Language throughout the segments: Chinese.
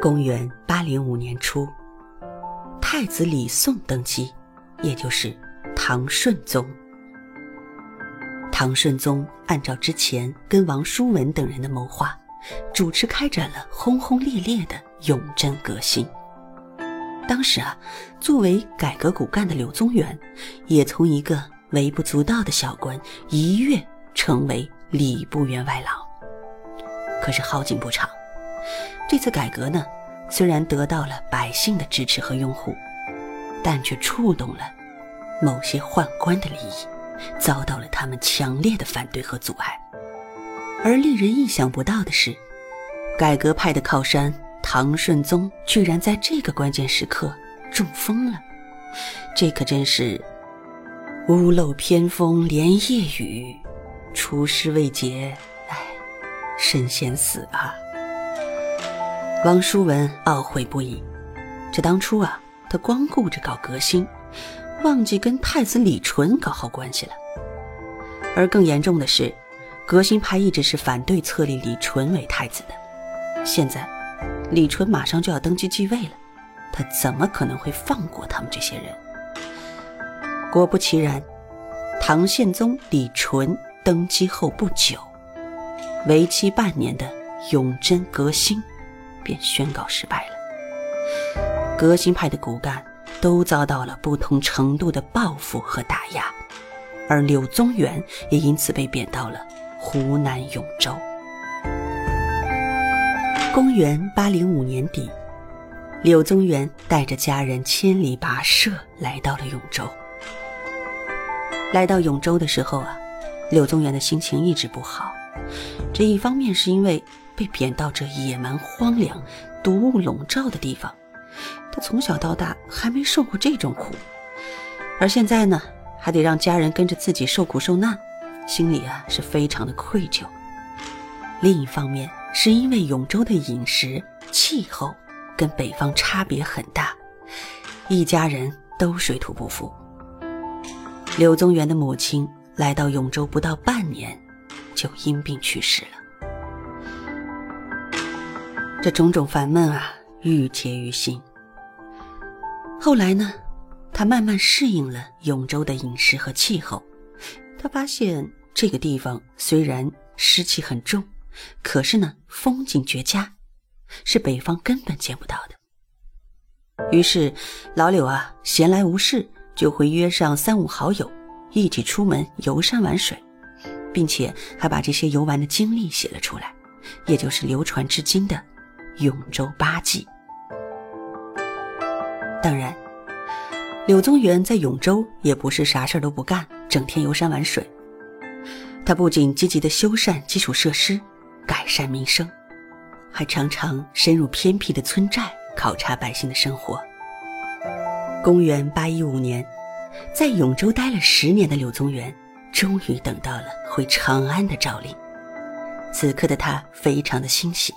公元八零五年初，太子李诵登基，也就是唐顺宗。唐顺宗按照之前跟王叔文等人的谋划，主持开展了轰轰烈烈的永贞革新。当时啊，作为改革骨干的柳宗元，也从一个微不足道的小官一跃成为礼部员外郎。可是好景不长。这次改革呢，虽然得到了百姓的支持和拥护，但却触动了某些宦官的利益，遭到了他们强烈的反对和阻碍。而令人意想不到的是，改革派的靠山唐顺宗居然在这个关键时刻中风了。这可真是屋漏偏逢连夜雨，出师未捷，哎，身先死啊！王叔文懊悔不已，这当初啊，他光顾着搞革新，忘记跟太子李纯搞好关系了。而更严重的是，革新派一直是反对册立李纯为太子的。现在，李纯马上就要登基继位了，他怎么可能会放过他们这些人？果不其然，唐宪宗李纯登基后不久，为期半年的永贞革新。便宣告失败了。革新派的骨干都遭到了不同程度的报复和打压，而柳宗元也因此被贬到了湖南永州。公元八零五年底，柳宗元带着家人千里跋涉来到了永州。来到永州的时候啊，柳宗元的心情一直不好。这一方面是因为。被贬到这野蛮荒凉、毒雾笼罩的地方，他从小到大还没受过这种苦，而现在呢，还得让家人跟着自己受苦受难，心里啊是非常的愧疚。另一方面，是因为永州的饮食、气候跟北方差别很大，一家人都水土不服。柳宗元的母亲来到永州不到半年，就因病去世了。这种种烦闷啊，郁结于心。后来呢，他慢慢适应了永州的饮食和气候。他发现这个地方虽然湿气很重，可是呢，风景绝佳，是北方根本见不到的。于是，老柳啊，闲来无事就会约上三五好友，一起出门游山玩水，并且还把这些游玩的经历写了出来，也就是流传至今的。永州八记。当然，柳宗元在永州也不是啥事儿都不干，整天游山玩水。他不仅积极的修缮基础设施，改善民生，还常常深入偏僻的村寨考察百姓的生活。公元八一五年，在永州待了十年的柳宗元，终于等到了回长安的诏令。此刻的他非常的欣喜。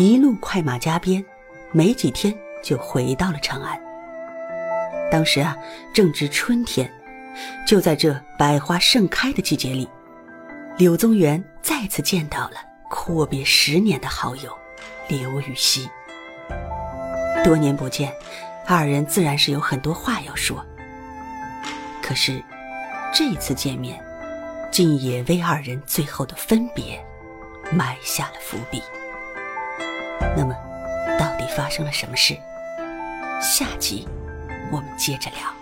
一路快马加鞭，没几天就回到了长安。当时啊，正值春天，就在这百花盛开的季节里，柳宗元再次见到了阔别十年的好友刘禹锡。多年不见，二人自然是有很多话要说。可是，这次见面，竟也为二人最后的分别埋下了伏笔。那么，到底发生了什么事？下集我们接着聊。